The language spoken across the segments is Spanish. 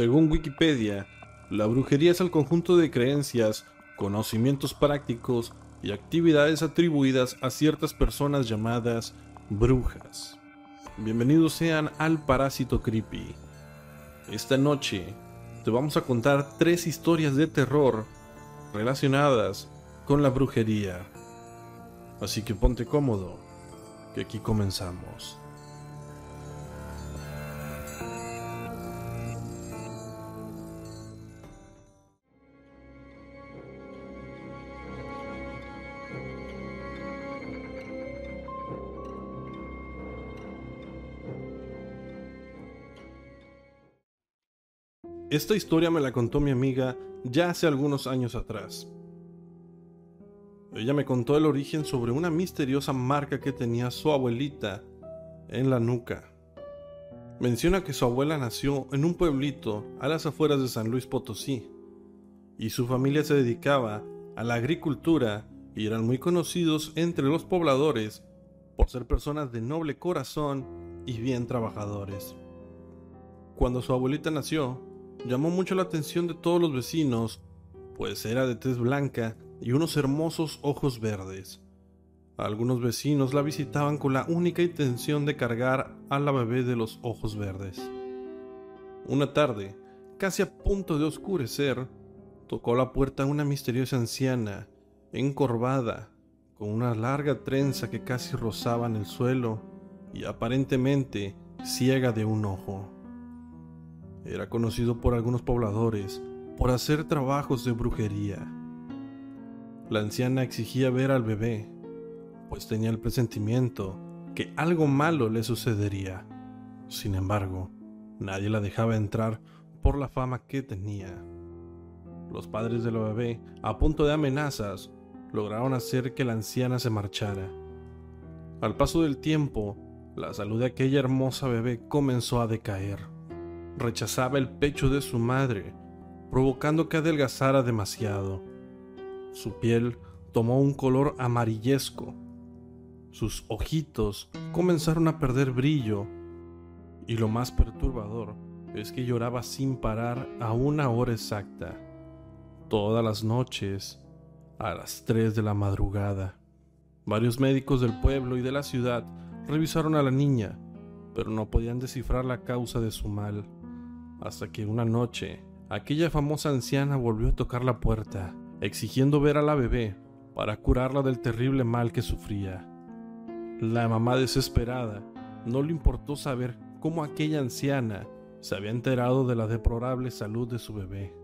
Según Wikipedia, la brujería es el conjunto de creencias, conocimientos prácticos y actividades atribuidas a ciertas personas llamadas brujas. Bienvenidos sean al Parásito Creepy. Esta noche te vamos a contar tres historias de terror relacionadas con la brujería. Así que ponte cómodo, que aquí comenzamos. Esta historia me la contó mi amiga ya hace algunos años atrás. Ella me contó el origen sobre una misteriosa marca que tenía su abuelita en la nuca. Menciona que su abuela nació en un pueblito a las afueras de San Luis Potosí y su familia se dedicaba a la agricultura y eran muy conocidos entre los pobladores por ser personas de noble corazón y bien trabajadores. Cuando su abuelita nació, llamó mucho la atención de todos los vecinos, pues era de tez blanca y unos hermosos ojos verdes. Algunos vecinos la visitaban con la única intención de cargar a la bebé de los ojos verdes. Una tarde, casi a punto de oscurecer, tocó la puerta una misteriosa anciana, encorvada, con una larga trenza que casi rozaba en el suelo y aparentemente ciega de un ojo. Era conocido por algunos pobladores por hacer trabajos de brujería. La anciana exigía ver al bebé, pues tenía el presentimiento que algo malo le sucedería. Sin embargo, nadie la dejaba entrar por la fama que tenía. Los padres de la bebé, a punto de amenazas, lograron hacer que la anciana se marchara. Al paso del tiempo, la salud de aquella hermosa bebé comenzó a decaer rechazaba el pecho de su madre, provocando que adelgazara demasiado. Su piel tomó un color amarillesco. Sus ojitos comenzaron a perder brillo. Y lo más perturbador es que lloraba sin parar a una hora exacta, todas las noches, a las 3 de la madrugada. Varios médicos del pueblo y de la ciudad revisaron a la niña, pero no podían descifrar la causa de su mal hasta que una noche aquella famosa anciana volvió a tocar la puerta, exigiendo ver a la bebé para curarla del terrible mal que sufría. La mamá desesperada no le importó saber cómo aquella anciana se había enterado de la deplorable salud de su bebé.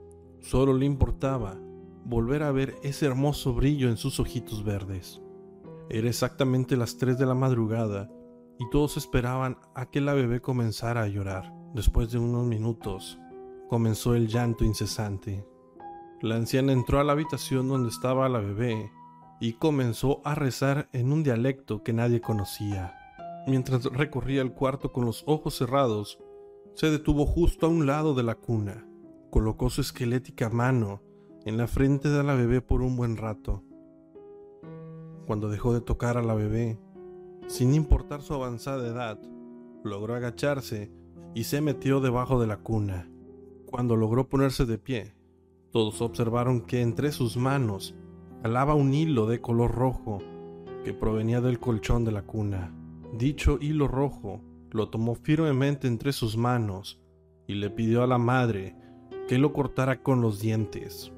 Solo le importaba volver a ver ese hermoso brillo en sus ojitos verdes. Era exactamente las 3 de la madrugada y todos esperaban a que la bebé comenzara a llorar. Después de unos minutos, comenzó el llanto incesante. La anciana entró a la habitación donde estaba la bebé y comenzó a rezar en un dialecto que nadie conocía. Mientras recorría el cuarto con los ojos cerrados, se detuvo justo a un lado de la cuna. Colocó su esquelética mano en la frente de la bebé por un buen rato. Cuando dejó de tocar a la bebé, sin importar su avanzada edad, logró agacharse y se metió debajo de la cuna. Cuando logró ponerse de pie, todos observaron que entre sus manos jalaba un hilo de color rojo que provenía del colchón de la cuna. Dicho hilo rojo lo tomó firmemente entre sus manos y le pidió a la madre que lo cortara con los dientes.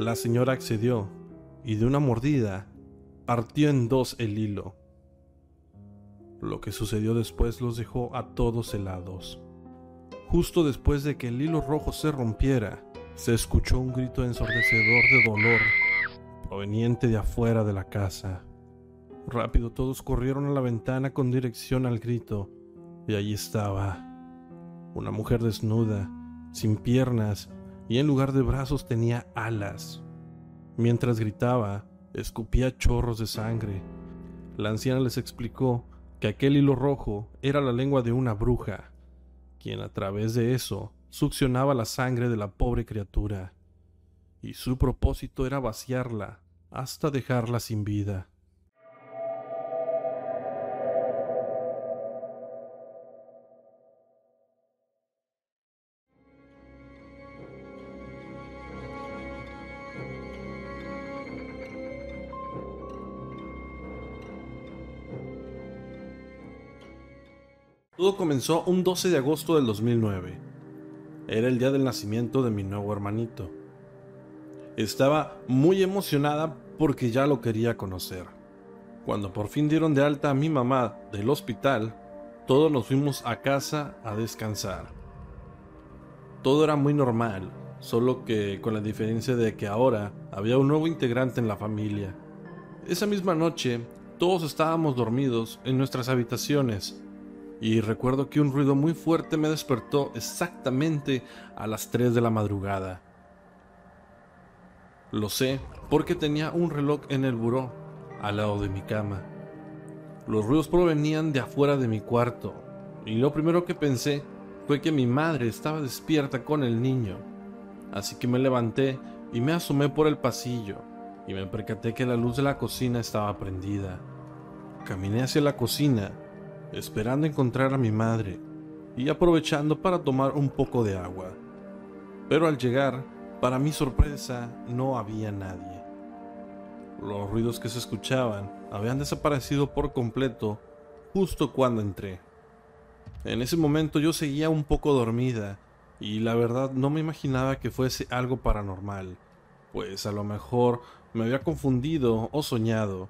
La señora accedió y de una mordida partió en dos el hilo. Lo que sucedió después los dejó a todos helados. Justo después de que el hilo rojo se rompiera, se escuchó un grito ensordecedor de dolor proveniente de afuera de la casa. Rápido todos corrieron a la ventana con dirección al grito y allí estaba una mujer desnuda, sin piernas y en lugar de brazos tenía alas. Mientras gritaba, escupía chorros de sangre. La anciana les explicó que aquel hilo rojo era la lengua de una bruja, quien a través de eso succionaba la sangre de la pobre criatura, y su propósito era vaciarla hasta dejarla sin vida. Todo comenzó un 12 de agosto del 2009. Era el día del nacimiento de mi nuevo hermanito. Estaba muy emocionada porque ya lo quería conocer. Cuando por fin dieron de alta a mi mamá del hospital, todos nos fuimos a casa a descansar. Todo era muy normal, solo que con la diferencia de que ahora había un nuevo integrante en la familia. Esa misma noche, todos estábamos dormidos en nuestras habitaciones y recuerdo que un ruido muy fuerte me despertó exactamente a las 3 de la madrugada. Lo sé porque tenía un reloj en el buró al lado de mi cama. Los ruidos provenían de afuera de mi cuarto y lo primero que pensé fue que mi madre estaba despierta con el niño. Así que me levanté y me asomé por el pasillo y me percaté que la luz de la cocina estaba prendida. Caminé hacia la cocina esperando encontrar a mi madre y aprovechando para tomar un poco de agua. Pero al llegar, para mi sorpresa, no había nadie. Los ruidos que se escuchaban habían desaparecido por completo justo cuando entré. En ese momento yo seguía un poco dormida y la verdad no me imaginaba que fuese algo paranormal, pues a lo mejor me había confundido o soñado,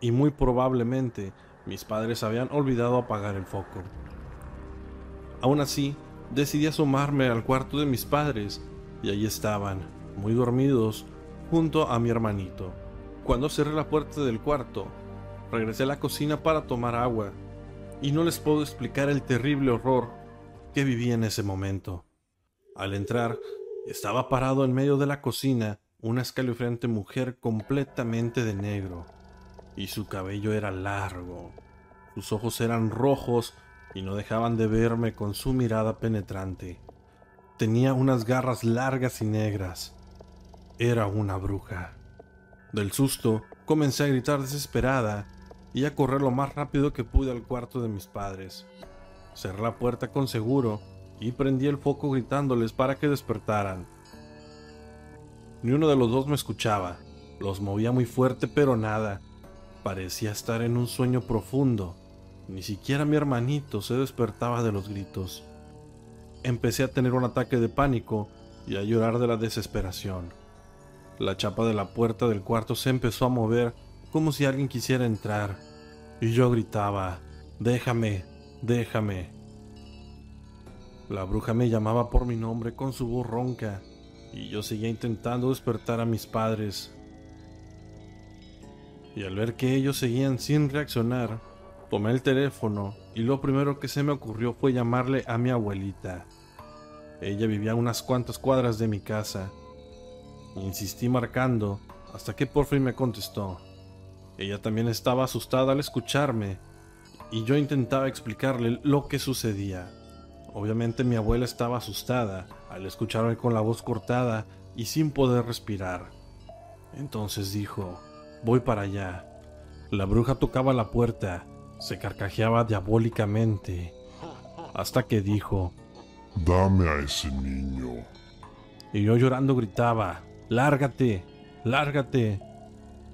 y muy probablemente mis padres habían olvidado apagar el foco. Aún así, decidí asomarme al cuarto de mis padres y allí estaban, muy dormidos, junto a mi hermanito. Cuando cerré la puerta del cuarto, regresé a la cocina para tomar agua y no les puedo explicar el terrible horror que viví en ese momento. Al entrar, estaba parado en medio de la cocina una escalofriante mujer completamente de negro y su cabello era largo. Sus ojos eran rojos y no dejaban de verme con su mirada penetrante. Tenía unas garras largas y negras. Era una bruja. Del susto, comencé a gritar desesperada y a correr lo más rápido que pude al cuarto de mis padres. Cerré la puerta con seguro y prendí el foco gritándoles para que despertaran. Ni uno de los dos me escuchaba. Los movía muy fuerte, pero nada. Parecía estar en un sueño profundo. Ni siquiera mi hermanito se despertaba de los gritos. Empecé a tener un ataque de pánico y a llorar de la desesperación. La chapa de la puerta del cuarto se empezó a mover como si alguien quisiera entrar, y yo gritaba, déjame, déjame. La bruja me llamaba por mi nombre con su voz ronca, y yo seguía intentando despertar a mis padres, y al ver que ellos seguían sin reaccionar, tomé el teléfono y lo primero que se me ocurrió fue llamarle a mi abuelita. Ella vivía a unas cuantas cuadras de mi casa. Insistí marcando hasta que por fin me contestó. Ella también estaba asustada al escucharme y yo intentaba explicarle lo que sucedía. Obviamente mi abuela estaba asustada al escucharme con la voz cortada y sin poder respirar. Entonces dijo, Voy para allá. La bruja tocaba la puerta, se carcajeaba diabólicamente, hasta que dijo, Dame a ese niño. Y yo llorando gritaba, Lárgate, lárgate.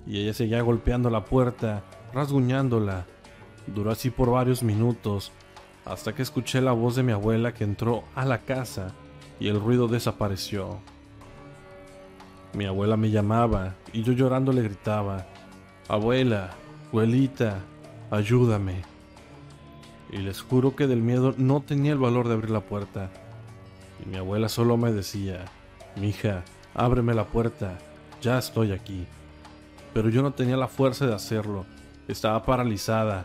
Y ella seguía golpeando la puerta, rasguñándola. Duró así por varios minutos, hasta que escuché la voz de mi abuela que entró a la casa y el ruido desapareció. Mi abuela me llamaba y yo llorando le gritaba, Abuela, abuelita, ayúdame. Y les juro que del miedo no tenía el valor de abrir la puerta. Y mi abuela solo me decía, Mija, ábreme la puerta, ya estoy aquí. Pero yo no tenía la fuerza de hacerlo, estaba paralizada.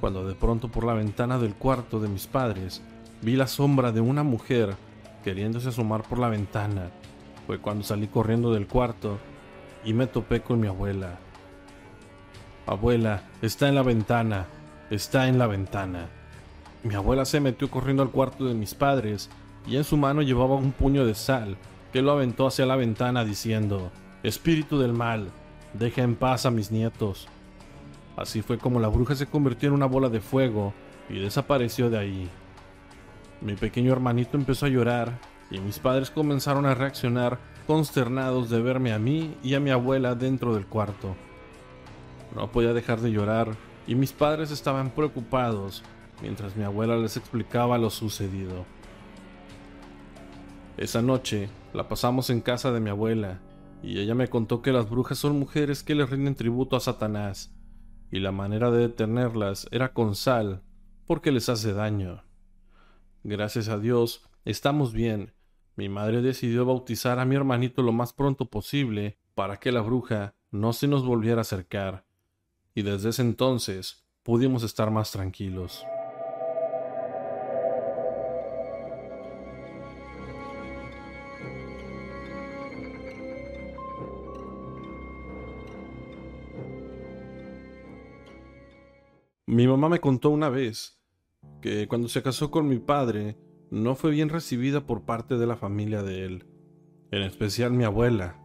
Cuando de pronto por la ventana del cuarto de mis padres vi la sombra de una mujer queriéndose asomar por la ventana fue cuando salí corriendo del cuarto y me topé con mi abuela. Abuela, está en la ventana, está en la ventana. Mi abuela se metió corriendo al cuarto de mis padres y en su mano llevaba un puño de sal que lo aventó hacia la ventana diciendo, Espíritu del mal, deja en paz a mis nietos. Así fue como la bruja se convirtió en una bola de fuego y desapareció de ahí. Mi pequeño hermanito empezó a llorar y mis padres comenzaron a reaccionar consternados de verme a mí y a mi abuela dentro del cuarto. No podía dejar de llorar y mis padres estaban preocupados mientras mi abuela les explicaba lo sucedido. Esa noche la pasamos en casa de mi abuela y ella me contó que las brujas son mujeres que le rinden tributo a Satanás y la manera de detenerlas era con sal porque les hace daño. Gracias a Dios, estamos bien. Mi madre decidió bautizar a mi hermanito lo más pronto posible para que la bruja no se nos volviera a acercar, y desde ese entonces pudimos estar más tranquilos. Mi mamá me contó una vez que cuando se casó con mi padre no fue bien recibida por parte de la familia de él, en especial mi abuela.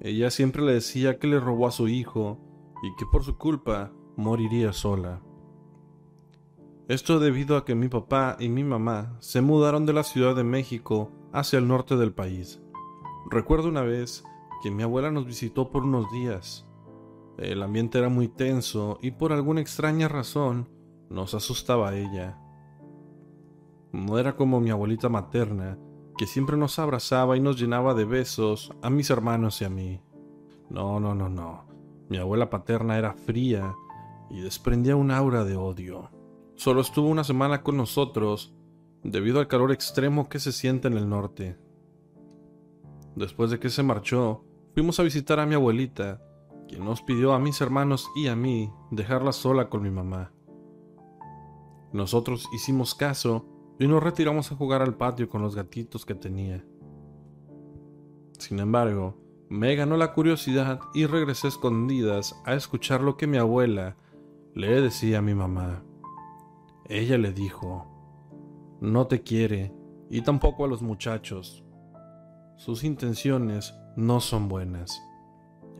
Ella siempre le decía que le robó a su hijo y que por su culpa moriría sola. Esto debido a que mi papá y mi mamá se mudaron de la Ciudad de México hacia el norte del país. Recuerdo una vez que mi abuela nos visitó por unos días el ambiente era muy tenso y por alguna extraña razón nos asustaba a ella. No era como mi abuelita materna, que siempre nos abrazaba y nos llenaba de besos a mis hermanos y a mí. No, no, no, no. Mi abuela paterna era fría y desprendía un aura de odio. Solo estuvo una semana con nosotros debido al calor extremo que se siente en el norte. Después de que se marchó, fuimos a visitar a mi abuelita quien nos pidió a mis hermanos y a mí dejarla sola con mi mamá. Nosotros hicimos caso y nos retiramos a jugar al patio con los gatitos que tenía. Sin embargo, me ganó la curiosidad y regresé escondidas a escuchar lo que mi abuela le decía a mi mamá. Ella le dijo, no te quiere y tampoco a los muchachos. Sus intenciones no son buenas.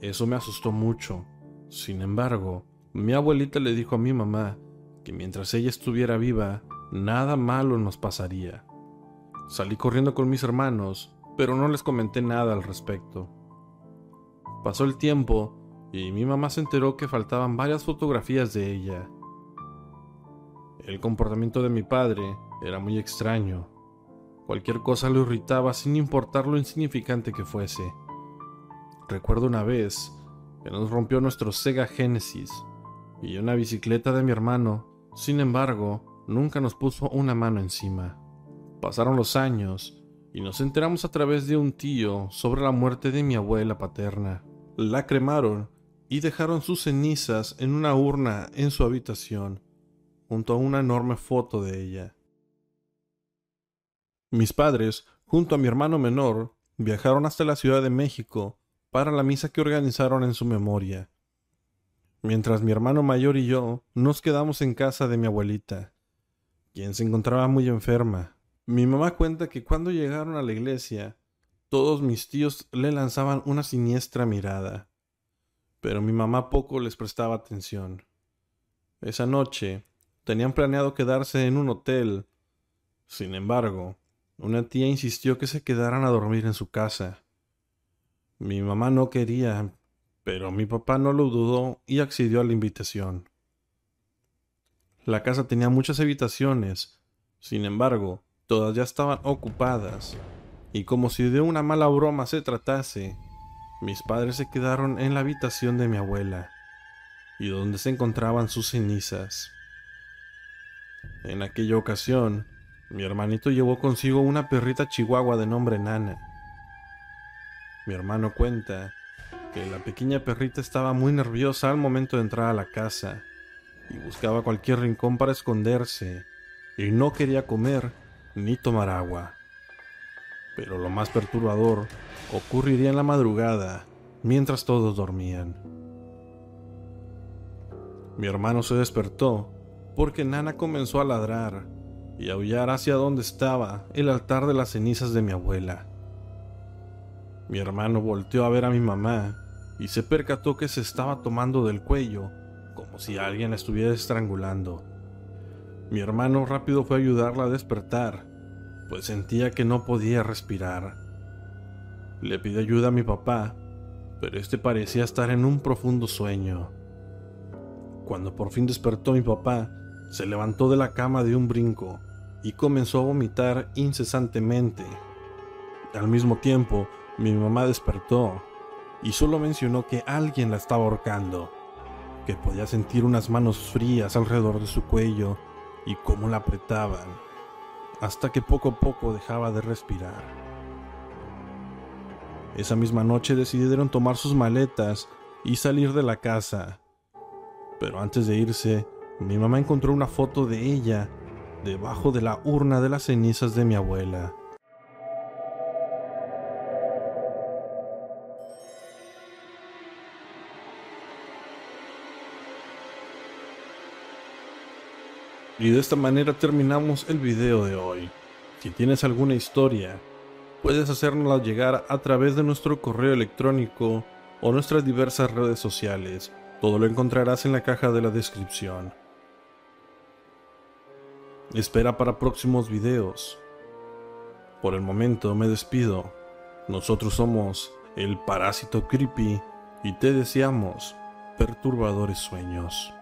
Eso me asustó mucho. Sin embargo, mi abuelita le dijo a mi mamá que mientras ella estuviera viva, nada malo nos pasaría. Salí corriendo con mis hermanos, pero no les comenté nada al respecto. Pasó el tiempo y mi mamá se enteró que faltaban varias fotografías de ella. El comportamiento de mi padre era muy extraño. Cualquier cosa lo irritaba sin importar lo insignificante que fuese. Recuerdo una vez que nos rompió nuestro Sega Genesis y una bicicleta de mi hermano, sin embargo, nunca nos puso una mano encima. Pasaron los años y nos enteramos a través de un tío sobre la muerte de mi abuela paterna. La cremaron y dejaron sus cenizas en una urna en su habitación, junto a una enorme foto de ella. Mis padres, junto a mi hermano menor, viajaron hasta la Ciudad de México para la misa que organizaron en su memoria. Mientras mi hermano mayor y yo nos quedamos en casa de mi abuelita, quien se encontraba muy enferma. Mi mamá cuenta que cuando llegaron a la iglesia, todos mis tíos le lanzaban una siniestra mirada, pero mi mamá poco les prestaba atención. Esa noche tenían planeado quedarse en un hotel. Sin embargo, una tía insistió que se quedaran a dormir en su casa. Mi mamá no quería, pero mi papá no lo dudó y accedió a la invitación. La casa tenía muchas habitaciones, sin embargo, todas ya estaban ocupadas, y como si de una mala broma se tratase, mis padres se quedaron en la habitación de mi abuela, y donde se encontraban sus cenizas. En aquella ocasión, mi hermanito llevó consigo una perrita chihuahua de nombre Nana, mi hermano cuenta que la pequeña perrita estaba muy nerviosa al momento de entrar a la casa y buscaba cualquier rincón para esconderse y no quería comer ni tomar agua. Pero lo más perturbador ocurriría en la madrugada mientras todos dormían. Mi hermano se despertó porque Nana comenzó a ladrar y aullar hacia donde estaba el altar de las cenizas de mi abuela. Mi hermano volteó a ver a mi mamá y se percató que se estaba tomando del cuello, como si alguien la estuviera estrangulando. Mi hermano rápido fue a ayudarla a despertar, pues sentía que no podía respirar. Le pidió ayuda a mi papá, pero este parecía estar en un profundo sueño. Cuando por fin despertó mi papá, se levantó de la cama de un brinco y comenzó a vomitar incesantemente. Al mismo tiempo, mi mamá despertó y solo mencionó que alguien la estaba ahorcando, que podía sentir unas manos frías alrededor de su cuello y cómo la apretaban, hasta que poco a poco dejaba de respirar. Esa misma noche decidieron tomar sus maletas y salir de la casa, pero antes de irse, mi mamá encontró una foto de ella debajo de la urna de las cenizas de mi abuela. Y de esta manera terminamos el video de hoy. Si tienes alguna historia, puedes hacérnosla llegar a través de nuestro correo electrónico o nuestras diversas redes sociales. Todo lo encontrarás en la caja de la descripción. Espera para próximos videos. Por el momento me despido. Nosotros somos el Parásito Creepy y te deseamos perturbadores sueños.